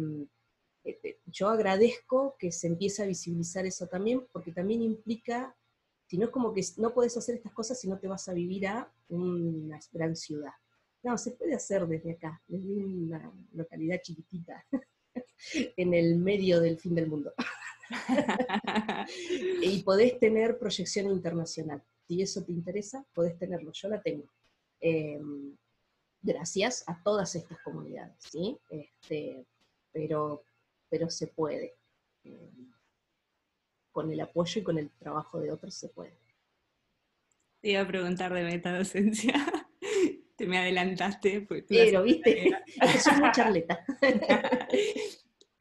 este, yo agradezco que se empiece a visibilizar eso también, porque también implica, si no es como que no puedes hacer estas cosas si no te vas a vivir a una gran ciudad. No, se puede hacer desde acá, desde una localidad chiquitita, en el medio del fin del mundo. y podés tener proyección internacional. Si eso te interesa, podés tenerlo. Yo la tengo. Em, gracias a todas estas comunidades, ¿sí? Este, pero, pero se puede. Em, con el apoyo y con el trabajo de otros se puede. Te iba a preguntar de metadocencia. me adelantaste. Pero, viste, es una charleta.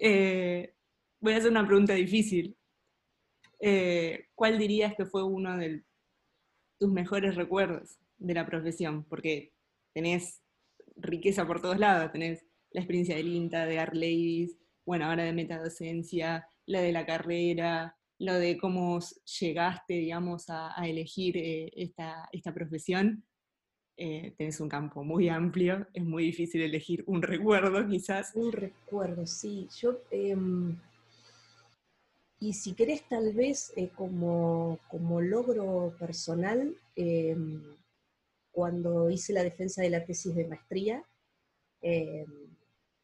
Eh, voy a hacer una pregunta difícil. Eh, ¿Cuál dirías que fue uno de tus mejores recuerdos de la profesión? Porque tenés riqueza por todos lados, tenés la experiencia del INTA, de Art Ladies, bueno, ahora de metadocencia, la de la carrera, lo de cómo llegaste, digamos, a, elegir eh, esta, esta profesión. Eh, tenés un campo muy amplio, es muy difícil elegir un recuerdo quizás. Un recuerdo, sí. Yo, em, y si querés tal vez eh, como, como, logro personal, em, cuando hice la defensa de la tesis de maestría, em,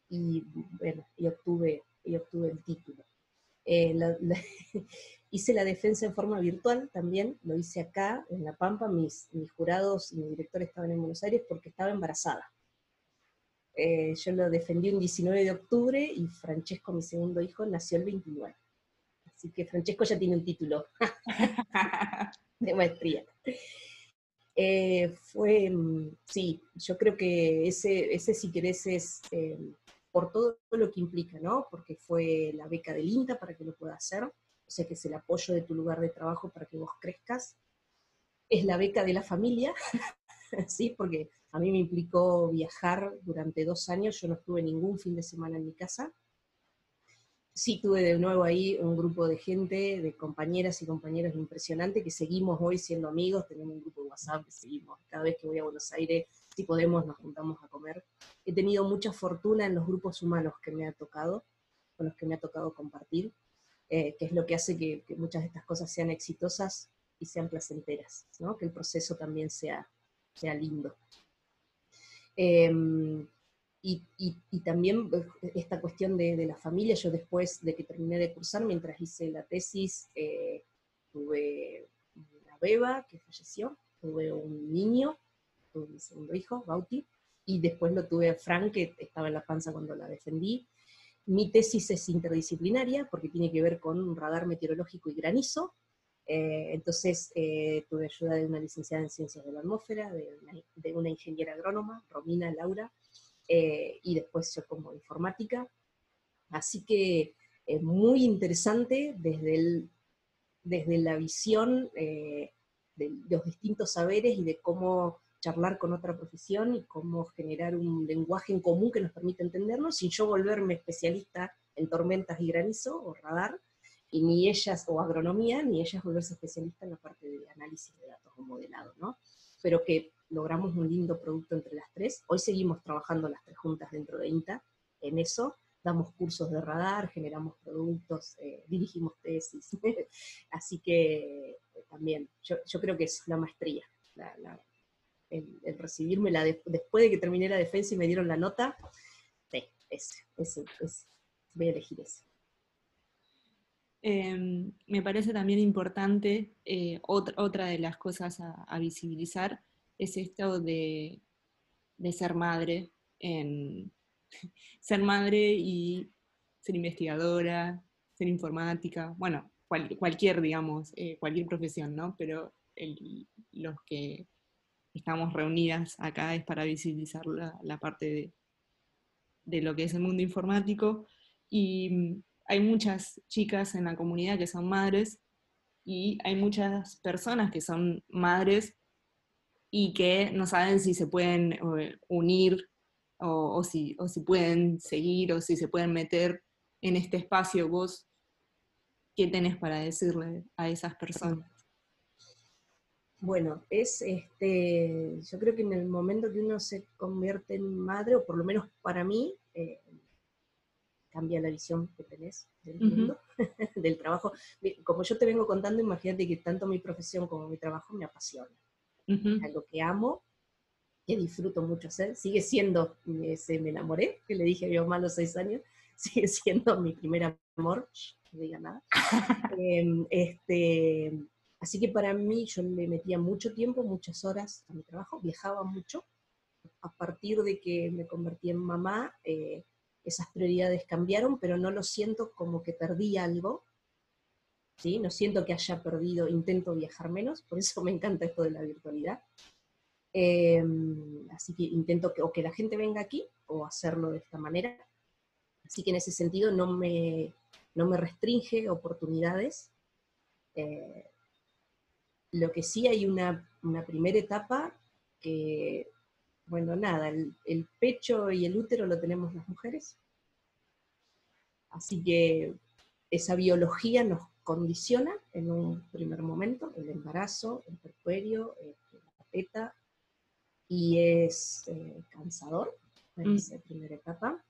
y bueno, y obtuve, y obtuve el título. Eh, hice la defensa en forma virtual también, lo hice acá, en La Pampa, mis, mis jurados y mi director estaban en Buenos Aires porque estaba embarazada. Eh, yo lo defendí un 19 de octubre y Francesco, mi segundo hijo, nació el 29. Así que Francesco ya tiene un título de maestría. Eh, fue, mm, sí, yo creo que ese, ese si querés es por todo lo que implica, ¿no? Porque fue la beca del INTA para que lo pueda hacer, o sea que es el apoyo de tu lugar de trabajo para que vos crezcas. Es la beca de la familia, ¿sí? Porque a mí me implicó viajar durante dos años, yo no estuve ningún fin de semana en mi casa. Sí tuve de nuevo ahí un grupo de gente, de compañeras y compañeros impresionante, que seguimos hoy siendo amigos, tenemos un grupo de WhatsApp que seguimos, cada vez que voy a Buenos Aires, si podemos, nos juntamos a comer. He tenido mucha fortuna en los grupos humanos que me ha tocado, con los que me ha tocado compartir, eh, que es lo que hace que, muchas de estas cosas sean exitosas y sean placenteras, ¿no? que el proceso también sea, sea lindo. Em, y, también pues, esta cuestión de, la familia, yo después de que terminé de cursar, mientras hice la tesis, eh, tuve una beba que falleció, tuve un niño, tuve mi segundo hijo, Bauti, y después lo tuve a Frank, que estaba en la panza cuando la defendí. Mi tesis es interdisciplinaria porque tiene que ver con radar meteorológico y granizo. Eh, entonces eh, tuve ayuda de una licenciada en ciencias de la atmósfera, de de una ingeniera agrónoma, Romina Laura, eh, y después yo como informática. Así que es muy interesante desde, el, desde la visión eh, de los distintos saberes y de cómo charlar con otra profesión y cómo generar un lenguaje en común que nos permita entendernos sin yo volverme especialista en tormentas y granizo o radar, y ni ellas, o agronomía, ni ellas volverse especialista en la parte de análisis de datos o modelado, ¿no? Pero que logramos un lindo producto entre las tres. Hoy seguimos trabajando las tres juntas dentro de INTA en eso. Damos cursos de radar, generamos productos, eh, dirigimos tesis. Así que eh, también, yo, creo que es la maestría. el, recibirme la después de que terminé la defensa y me dieron la nota, sí, ese, ese, voy a elegir ese. Em, me parece también importante, eh, otra, otra, de las cosas a visibilizar, es esto de, ser madre, en ser madre y ser investigadora, ser informática, bueno, cualquier, digamos, eh, cualquier profesión, ¿no? Pero los que estamos reunidas acá es para visibilizar la, parte de, lo que es el mundo informático. Y mm, hay muchas chicas en la comunidad que son madres y hay muchas personas que son madres y que no saben si se pueden eh, unir o, si, o si pueden seguir o si se pueden meter en este espacio. ¿Vos qué tenés para decirle a esas personas? Bueno, es este, yo creo que en el momento que uno se convierte en madre, o por lo menos para mí, eh, cambia la visión que tenés del mundo, del trabajo. Como yo te vengo contando, imagínate que tanto mi profesión como mi trabajo me apasiona algo que amo, que disfruto mucho hacer, sigue siendo, ese me enamoré, que le dije a mi mamá a los seis años, sigue siendo mi primer amor, no diga nada. Em, este, así que para mí yo le metía mucho tiempo, muchas horas a mi trabajo, viajaba mucho. A partir de que me convertí en mamá, eh, esas prioridades cambiaron, pero no lo siento como que perdí algo, no siento que haya perdido, intento viajar menos, por eso me encanta esto de la virtualidad. Em, así que intento que o que la gente venga aquí o hacerlo de esta manera. Así que en ese sentido no me, no me restringe oportunidades. Eh, lo que sí hay una, una, primera etapa que, bueno, nada, el pecho y el útero lo tenemos las mujeres. Así que esa biología nos condiciona en un primer momento, el embarazo, el perperio, este, la teta, y es eh, cansador en mm. esa primera etapa.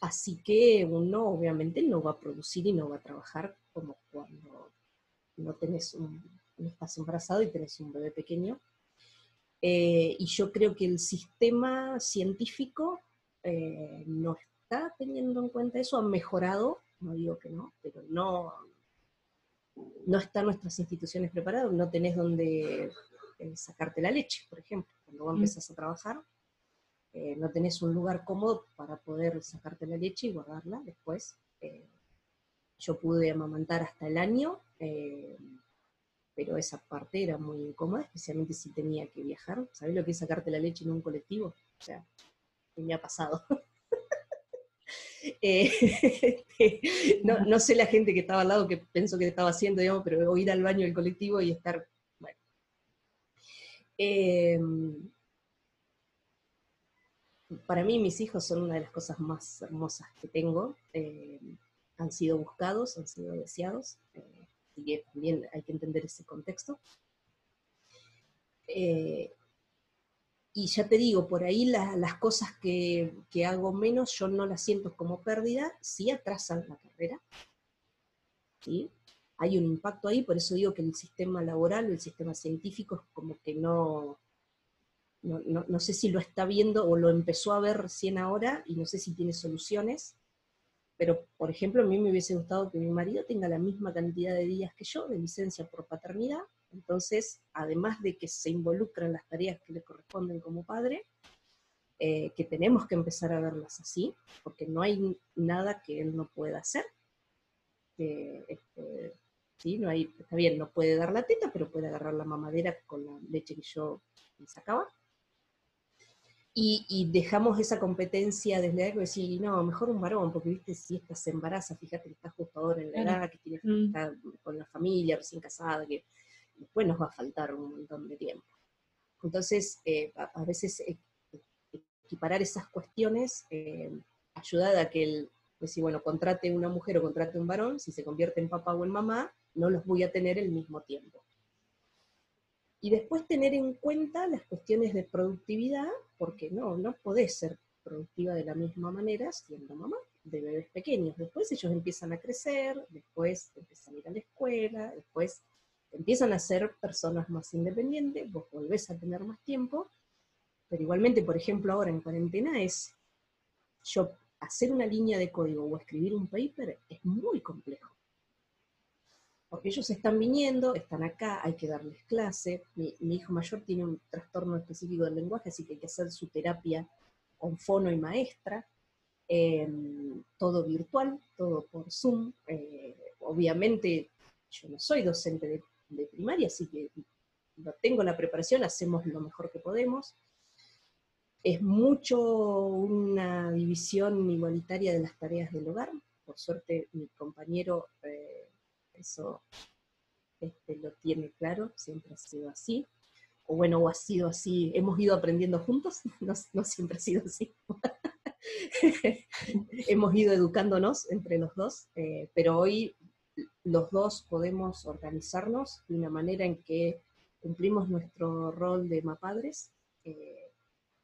Así que uno obviamente no va a producir y no va a trabajar como cuando no tenés un, estás embarazado y tenés un bebé pequeño. Eh, y yo creo que el sistema científico eh, no está teniendo en cuenta eso, ha mejorado no digo que no, pero no, no están nuestras instituciones preparadas, no tenés donde eh, sacarte la leche, por ejemplo, cuando vos mm. empezás a trabajar, eh, no tenés un lugar cómodo para poder sacarte la leche y guardarla después. Eh, yo pude amamantar hasta el año, pero esa parte era muy incómoda, especialmente si tenía que viajar. ¿Sabés lo que es sacarte la leche en un colectivo? O sea, me ha pasado. Eh, no, sé la gente que estaba al lado que pensó que estaba haciendo, digamos, pero ir al baño del colectivo y estar, bueno. Em, para mí mis hijos son una de las cosas más hermosas que tengo. Eh, han sido buscados, han sido deseados, y eh, también hay que entender ese contexto. Eh, y ya te digo, por ahí las cosas que, que, hago menos yo no las siento como pérdida, sí atrasan la carrera. ¿sí? Hay un impacto ahí, por eso digo que el sistema laboral o el sistema científico es como que no, no, sé si lo está viendo o lo empezó a ver recién ahora y no sé si tiene soluciones, pero por ejemplo a mí me hubiese gustado que mi marido tenga la misma cantidad de días que yo de licencia por paternidad, entonces además de que se involucra en las tareas que le corresponden como padre, eh, que tenemos que empezar a verlas así, porque no hay nada que él no pueda hacer. Este, ¿sí? no hay, está bien, no puede dar la teta, pero puede agarrar la mamadera con la leche que yo le sacaba y, dejamos esa competencia desde algo decir, no, mejor un varón, porque viste, si esta se embaraza, fíjate que está justo ahora en la edad, que tiene que mm. estar con la familia recién casada, que después nos va a faltar un montón de tiempo. Entonces, eh, a, veces eh, equiparar esas cuestiones eh, a que el, decir, bueno, contrate una mujer o contrate un varón, si se convierte en papá o en mamá, no los voy a tener el mismo tiempo. Y después tener en cuenta las cuestiones de productividad, porque no, no podés ser productiva de la misma manera siendo mamá de bebés pequeños. Después ellos empiezan a crecer, después empiezan a ir a la escuela, después empiezan a ser personas más independientes, vos volvés a tener más tiempo, pero igualmente, por ejemplo, ahora en cuarentena es, yo hacer una línea de código o escribir un paper es muy complejo porque ellos están viniendo, están acá, hay que darles clase. Mi, hijo mayor tiene un trastorno específico del lenguaje, así que hay que hacer su terapia con fono y maestra, em, todo virtual, todo por Zoom. Eh, obviamente yo no soy docente de, de, primaria, así que no tengo la preparación, hacemos lo mejor que podemos. Es mucho una división igualitaria de las tareas del hogar. Por suerte mi compañero... Eh, eso este, lo tiene claro, siempre ha sido así. O bueno, o ha sido así, hemos ido aprendiendo juntos, no, siempre ha sido así. hemos ido educándonos entre los dos, eh, pero hoy los dos podemos organizarnos de una manera en que cumplimos nuestro rol de mapadres eh,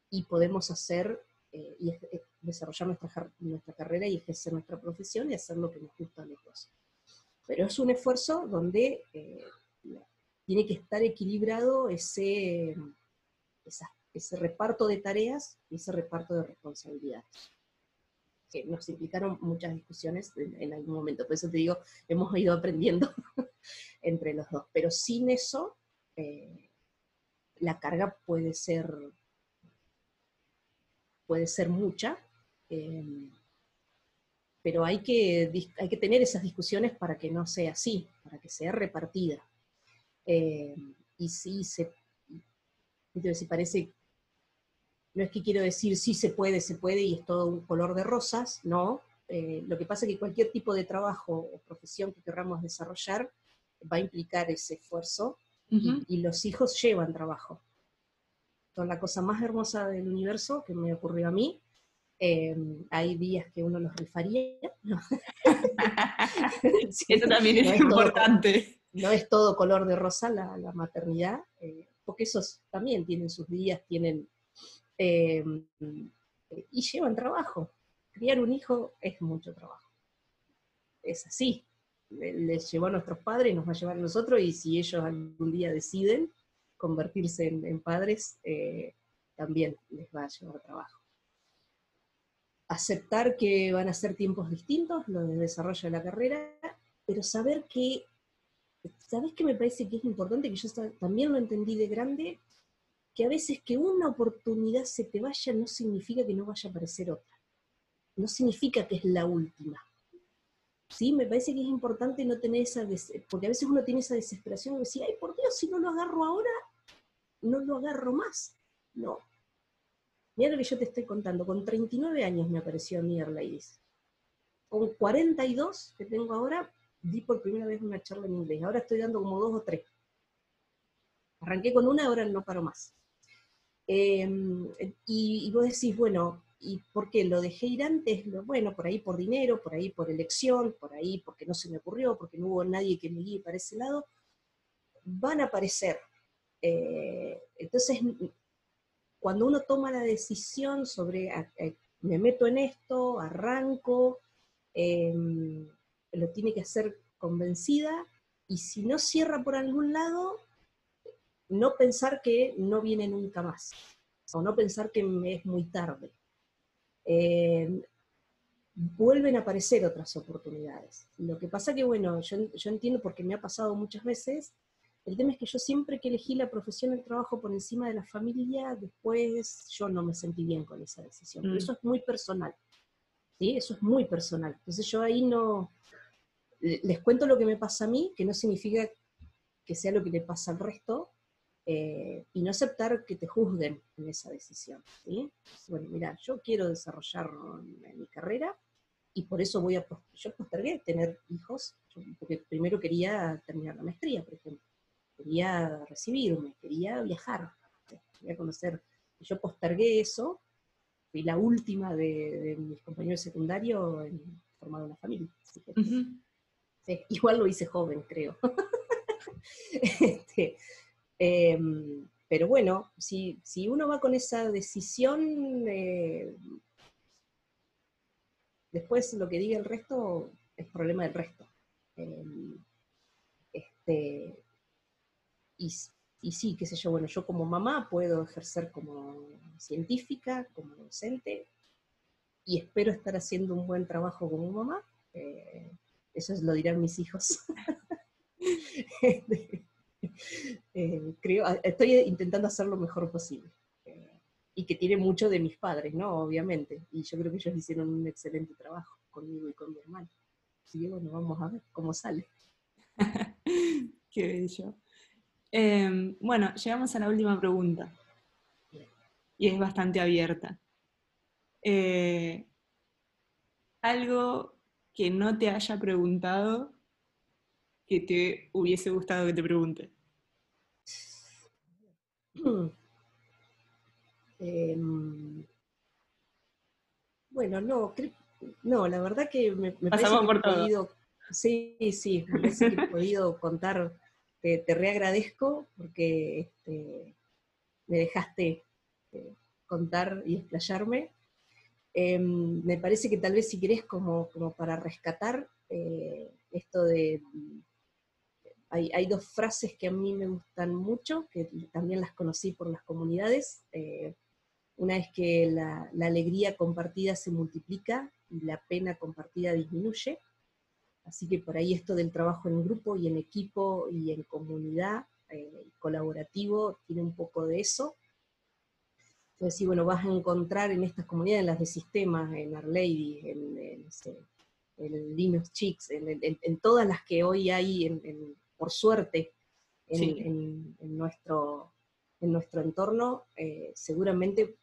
y podemos hacer eh, y desarrollar nuestra, nuestra carrera y ejercer nuestra profesión y hacer lo que nos gusta a los. Pero es un esfuerzo donde eh, tiene que estar equilibrado ese, ese reparto de tareas y ese reparto de responsabilidades. Que nos implicaron muchas discusiones en, algún momento. Por eso te digo, hemos ido aprendiendo entre los dos. Pero sin eso, eh, la carga puede ser, puede ser mucha. Eh, pero hay que, hay que tener esas discusiones para que no sea así, para que sea repartida. Eh, y sí se, si parece, no es que quiero decir sí se puede, se puede y es todo un color de rosas, no. Eh, lo que pasa es que cualquier tipo de trabajo o profesión que queramos desarrollar va a implicar ese esfuerzo y, y, los hijos llevan trabajo. Entonces, la cosa más hermosa del universo que me ocurrió a mí Em, hay días que uno los rifaría. Eso también es, importante. no es todo color de rosa la, maternidad, eh, porque esos también tienen sus días, tienen... Em, y llevan trabajo. Criar un hijo es mucho trabajo. Es así. Les llevó a nuestros padres, nos va a llevar a nosotros, y si ellos algún día deciden convertirse en, padres, eh, también les va a llevar trabajo aceptar que van a ser tiempos distintos, lo de desarrollo de la carrera, pero saber que, ¿sabes qué me parece que es importante? Que yo también lo entendí de grande, que a veces que una oportunidad se te vaya no significa que no vaya a aparecer otra. No significa que es la última. Sí, me parece que es importante no tener esa, porque a veces uno tiene esa desesperación de decir, ay, por Dios, si no lo agarro ahora, no lo agarro más. No, Mira lo que yo te estoy contando, con 39 años me apareció mi Ladies. Con 42 que tengo ahora, di por primera vez una charla en inglés. Ahora estoy dando como dos o tres. Arranqué con una, ahora no paro más. Em, y, vos decís, bueno, ¿Y por qué lo dejé ir antes? Bueno, por ahí por dinero, por ahí por elección, por ahí porque no se me ocurrió, porque no hubo nadie que me guíe para ese lado, van a aparecer. Eh, entonces, cuando uno toma la decisión sobre, me meto en esto, arranco, em, lo tiene que hacer convencida, y si no cierra por algún lado, no pensar que no viene nunca más, o no pensar que es muy tarde. Eh, vuelven a aparecer otras oportunidades. Lo que pasa que, bueno, yo, yo entiendo porque me ha pasado muchas veces, el tema es que yo siempre que elegí la profesión del trabajo por encima de la familia, después yo no me sentí bien con esa decisión. Pero mm. eso es muy personal. ¿sí? Eso es muy personal. Entonces yo ahí no... Les cuento lo que me pasa a mí, que no significa que sea lo que le pasa al resto, eh, y no aceptar que te juzguen en esa decisión. ¿sí? Bueno, mira, yo quiero desarrollar mi carrera y por eso voy a, yo postergué tener hijos, porque primero quería terminar la maestría, por ejemplo, quería recibirme, quería viajar, quería conocer. Yo postergué eso, fui la última de, mis compañeros secundarios en formar una familia. igual lo hice joven, creo. este, Em, pero bueno, si, uno va con esa decisión, eh, después lo que diga el resto es problema del resto. Em, este, y, sí, qué sé yo, bueno, yo como mamá puedo ejercer como científica, como docente, y espero estar haciendo un buen trabajo como mamá. Eh, eso lo dirán mis hijos. Eh, creo, estoy intentando hacer lo mejor posible. Eh, y que tiene mucho de mis padres, ¿no? Obviamente. Y yo creo que ellos hicieron un excelente trabajo conmigo y con mi hermano. Así que bueno, vamos a ver cómo sale. Qué bello. Em, bueno, llegamos a la última pregunta. Y es bastante abierta. Eh, algo que no te haya preguntado que te hubiese gustado que te pregunte? Em, bueno, no, no, la verdad que me, parece que he podido, sí, sí, me parece que he podido contar, te, te reagradezco porque este, me dejaste eh, contar y explayarme. Em, me parece que tal vez si querés como, como para rescatar eh, esto de hay, dos frases que a mí me gustan mucho, que también las conocí por las comunidades. Eh, una es que la, alegría compartida se multiplica y la pena compartida disminuye. Así que por ahí esto del trabajo en grupo y en equipo y en comunidad eh, colaborativo tiene un poco de eso. Entonces, sí, bueno, vas a encontrar en estas comunidades, en las de sistemas, en Our Lady, en, en, Linux Chicks, en, todas las que hoy hay en, por suerte, en, nuestro, en nuestro entorno, eh, seguramente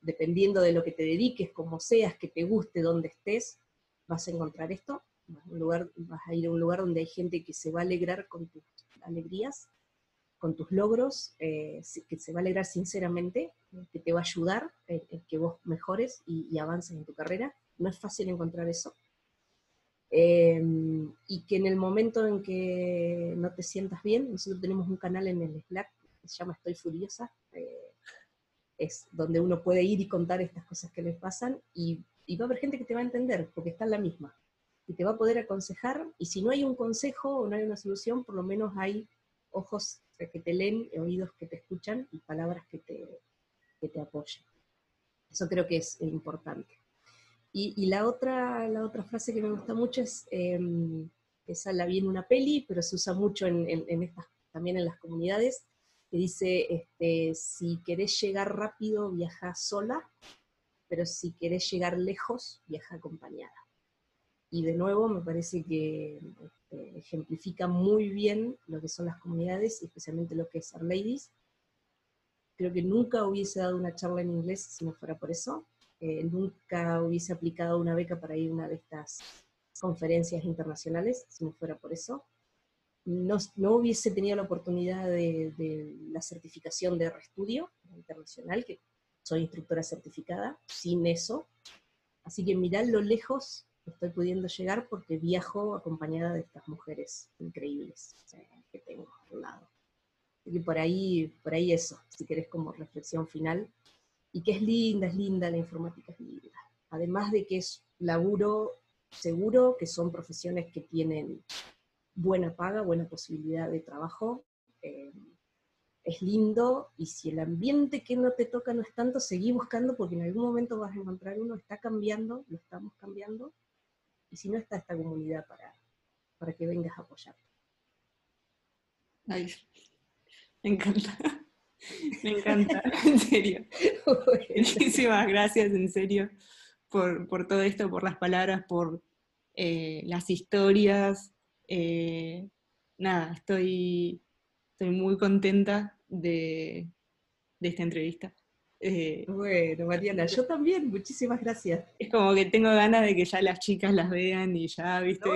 dependiendo de lo que te dediques, como seas, que te guste, donde estés, vas a encontrar esto. Vas a, un lugar, vas a ir a un lugar donde hay gente que se va a alegrar con tus alegrías, con tus logros, eh, que se va a alegrar sinceramente, que te va a ayudar en, que vos mejores y avances en tu carrera. No es fácil encontrar eso. Em, y que en el momento en que no te sientas bien, nosotros tenemos un canal en el Slack que se llama Estoy Furiosa, eh, es donde uno puede ir y contar estas cosas que les pasan y, va a haber gente que te va a entender, porque está en la misma, y te va a poder aconsejar, y si no hay un consejo o no hay una solución, por lo menos hay ojos que te leen, oídos que te escuchan y palabras que te, que te apoyen. Eso creo que es importante. Y, la, otra, la otra frase que me gusta mucho es, eh, esa la vi en una peli, pero se usa mucho en, también en las comunidades, que dice, este, si querés llegar rápido, viaja sola, pero si querés llegar lejos, viaja acompañada. Y de nuevo me parece que este, ejemplifica muy bien lo que son las comunidades, especialmente lo que es Our Ladies. Creo que nunca hubiese dado una charla en inglés si no fuera por eso. Eh, nunca hubiese aplicado una beca para ir a una de estas conferencias internacionales, si no fuera por eso. No, no hubiese tenido la oportunidad de, la certificación de reestudio internacional, que soy instructora certificada, sin eso. Así que mirad lo lejos estoy pudiendo llegar porque viajo acompañada de estas mujeres increíbles que tengo al lado. Así que por ahí, por ahí eso, si querés como reflexión final. Y que es linda, es linda, la informática es linda. Además de que es laburo seguro, que son profesiones que tienen buena paga, buena posibilidad de trabajo. Eh, es lindo y si el ambiente que no te toca no es tanto, seguí buscando porque en algún momento vas a encontrar uno, está cambiando, lo estamos cambiando, y si no está esta comunidad para, para que vengas a apoyar. Ay, me encanta. Me encanta, en serio. Muchísimas gracias, en serio, por, todo esto, por las palabras, por eh, las historias. Eh, nada, estoy, estoy muy contenta de, de esta entrevista. Eh, bueno, Mariana, yo también, muchísimas gracias. Es como que tengo ganas de que ya las chicas las vean y ya, viste,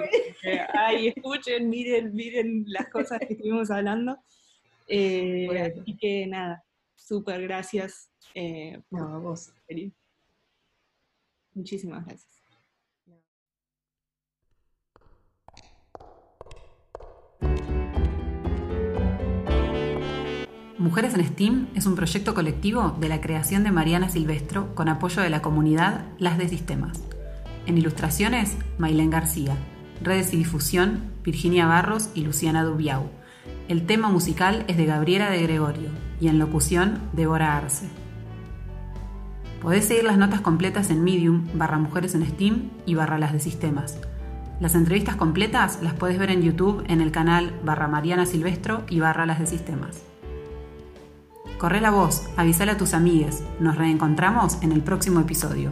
ay, escuchen, miren, miren las cosas que estuvimos hablando. Eh, Así que nada, súper gracias. Eh, no, vos. Muchísimas gracias. Mujeres en STEAM es un proyecto colectivo de la creación de Mariana Silvestro con apoyo de la comunidad Las de Sistemas. En ilustraciones, Mailén García. Redes y difusión, Virginia Barros y Luciana Dubiau. El tema musical es de Gabriela de Gregorio y en locución, Débora Arce. Podés seguir las notas completas en Medium, barra Mujeres en STEAM y barra Las de Sistemas. Las entrevistas completas las puedes ver en YouTube en el canal barra Mariana Silvestro y barra Las de Sistemas. Corre la voz, avísale a tus amigues. Nos reencontramos en el próximo episodio.